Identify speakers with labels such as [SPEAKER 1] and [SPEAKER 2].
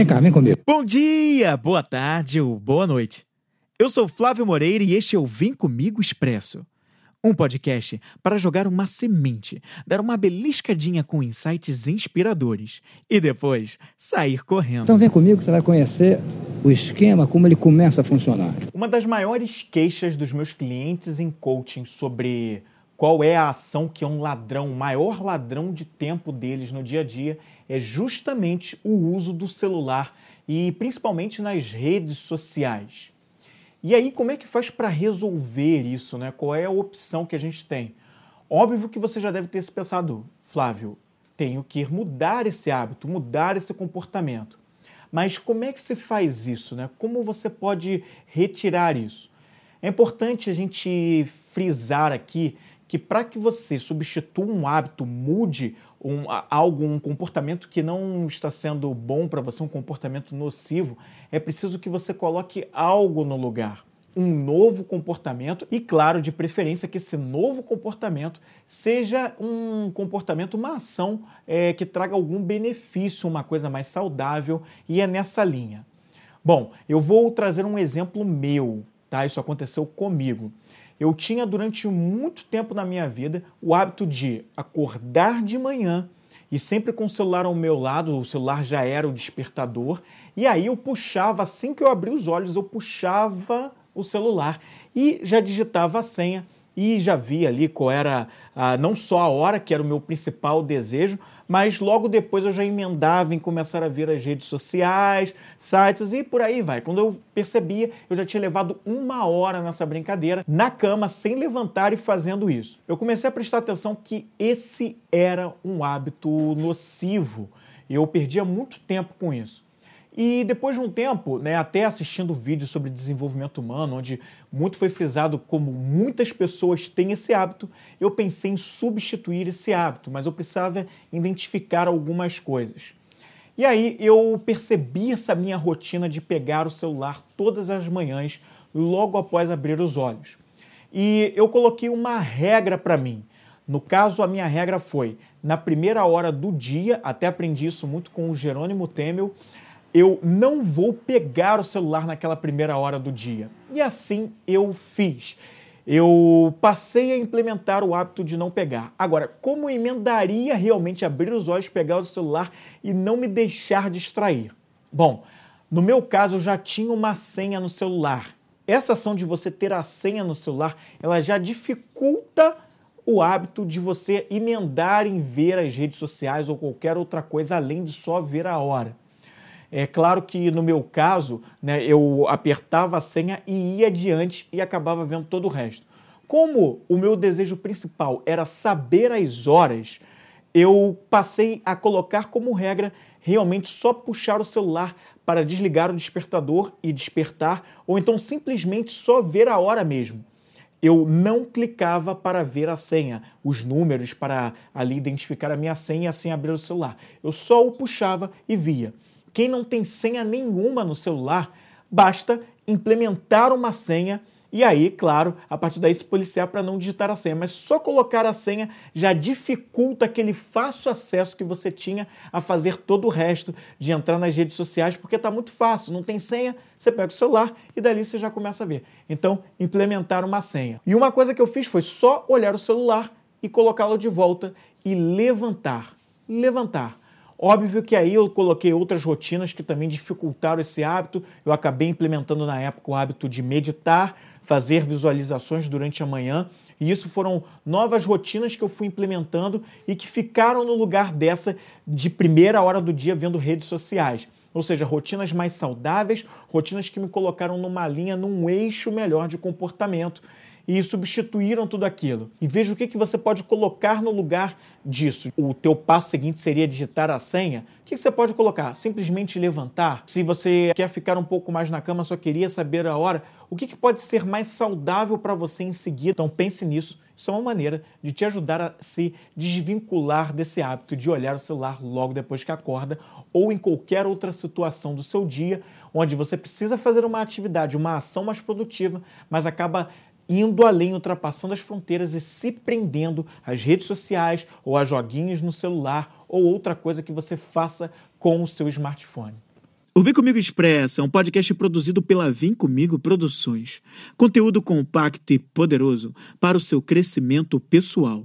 [SPEAKER 1] Vem cá, vem comigo.
[SPEAKER 2] Bom dia, boa tarde ou boa noite. Eu sou Flávio Moreira e este é o Vem Comigo Expresso. Um podcast para jogar uma semente, dar uma beliscadinha com insights inspiradores e depois sair correndo.
[SPEAKER 1] Então vem comigo que você vai conhecer o esquema, como ele começa a funcionar.
[SPEAKER 2] Uma das maiores queixas dos meus clientes em coaching sobre qual é a ação que é um ladrão, o maior ladrão de tempo deles no dia a dia, é justamente o uso do celular e principalmente nas redes sociais. E aí, como é que faz para resolver isso? Né? Qual é a opção que a gente tem? Óbvio que você já deve ter se pensado, Flávio, tenho que mudar esse hábito, mudar esse comportamento. Mas como é que se faz isso? Né? Como você pode retirar isso? É importante a gente frisar aqui que para que você substitua um hábito, mude um, algo, um comportamento que não está sendo bom para você, um comportamento nocivo, é preciso que você coloque algo no lugar. Um novo comportamento e, claro, de preferência que esse novo comportamento seja um comportamento, uma ação é, que traga algum benefício, uma coisa mais saudável e é nessa linha. Bom, eu vou trazer um exemplo meu, tá? Isso aconteceu comigo. Eu tinha durante muito tempo na minha vida o hábito de acordar de manhã e sempre com o celular ao meu lado, o celular já era o despertador, e aí eu puxava, assim que eu abri os olhos, eu puxava o celular e já digitava a senha e já via ali qual era ah, não só a hora, que era o meu principal desejo, mas logo depois eu já emendava em começar a ver as redes sociais, sites e por aí vai. Quando eu percebia, eu já tinha levado uma hora nessa brincadeira, na cama, sem levantar e fazendo isso. Eu comecei a prestar atenção que esse era um hábito nocivo. Eu perdia muito tempo com isso. E depois de um tempo, né, até assistindo vídeos sobre desenvolvimento humano, onde muito foi frisado como muitas pessoas têm esse hábito, eu pensei em substituir esse hábito, mas eu precisava identificar algumas coisas. E aí eu percebi essa minha rotina de pegar o celular todas as manhãs, logo após abrir os olhos. E eu coloquei uma regra para mim. No caso, a minha regra foi, na primeira hora do dia, até aprendi isso muito com o Jerônimo Temel, eu não vou pegar o celular naquela primeira hora do dia. E assim eu fiz. Eu passei a implementar o hábito de não pegar. Agora, como emendaria realmente abrir os olhos, pegar o celular e não me deixar distrair? Bom, no meu caso, eu já tinha uma senha no celular. Essa ação de você ter a senha no celular, ela já dificulta o hábito de você emendar em ver as redes sociais ou qualquer outra coisa além de só ver a hora. É claro que no meu caso, né, eu apertava a senha e ia adiante e acabava vendo todo o resto. Como o meu desejo principal era saber as horas, eu passei a colocar como regra realmente só puxar o celular para desligar o despertador e despertar, ou então simplesmente só ver a hora mesmo. Eu não clicava para ver a senha, os números para ali identificar a minha senha e assim abrir o celular. Eu só o puxava e via. Quem não tem senha nenhuma no celular, basta implementar uma senha e aí, claro, a partir daí se policiar para não digitar a senha. Mas só colocar a senha já dificulta aquele fácil acesso que você tinha a fazer todo o resto de entrar nas redes sociais, porque está muito fácil. Não tem senha, você pega o celular e dali você já começa a ver. Então, implementar uma senha. E uma coisa que eu fiz foi só olhar o celular e colocá-lo de volta e levantar. Levantar. Óbvio que aí eu coloquei outras rotinas que também dificultaram esse hábito. Eu acabei implementando na época o hábito de meditar, fazer visualizações durante a manhã. E isso foram novas rotinas que eu fui implementando e que ficaram no lugar dessa de primeira hora do dia vendo redes sociais. Ou seja, rotinas mais saudáveis, rotinas que me colocaram numa linha, num eixo melhor de comportamento e substituíram tudo aquilo. E veja o que, que você pode colocar no lugar disso. O teu passo seguinte seria digitar a senha. O que, que você pode colocar? Simplesmente levantar? Se você quer ficar um pouco mais na cama, só queria saber a hora, o que, que pode ser mais saudável para você em seguida? Então pense nisso. Isso é uma maneira de te ajudar a se desvincular desse hábito de olhar o celular logo depois que acorda ou em qualquer outra situação do seu dia onde você precisa fazer uma atividade, uma ação mais produtiva, mas acaba indo além, ultrapassando as fronteiras e se prendendo às redes sociais ou a joguinhos no celular ou outra coisa que você faça com o seu smartphone. O Vem Comigo Expressa é um podcast produzido pela Vem Comigo Produções. Conteúdo compacto e poderoso para o seu crescimento pessoal.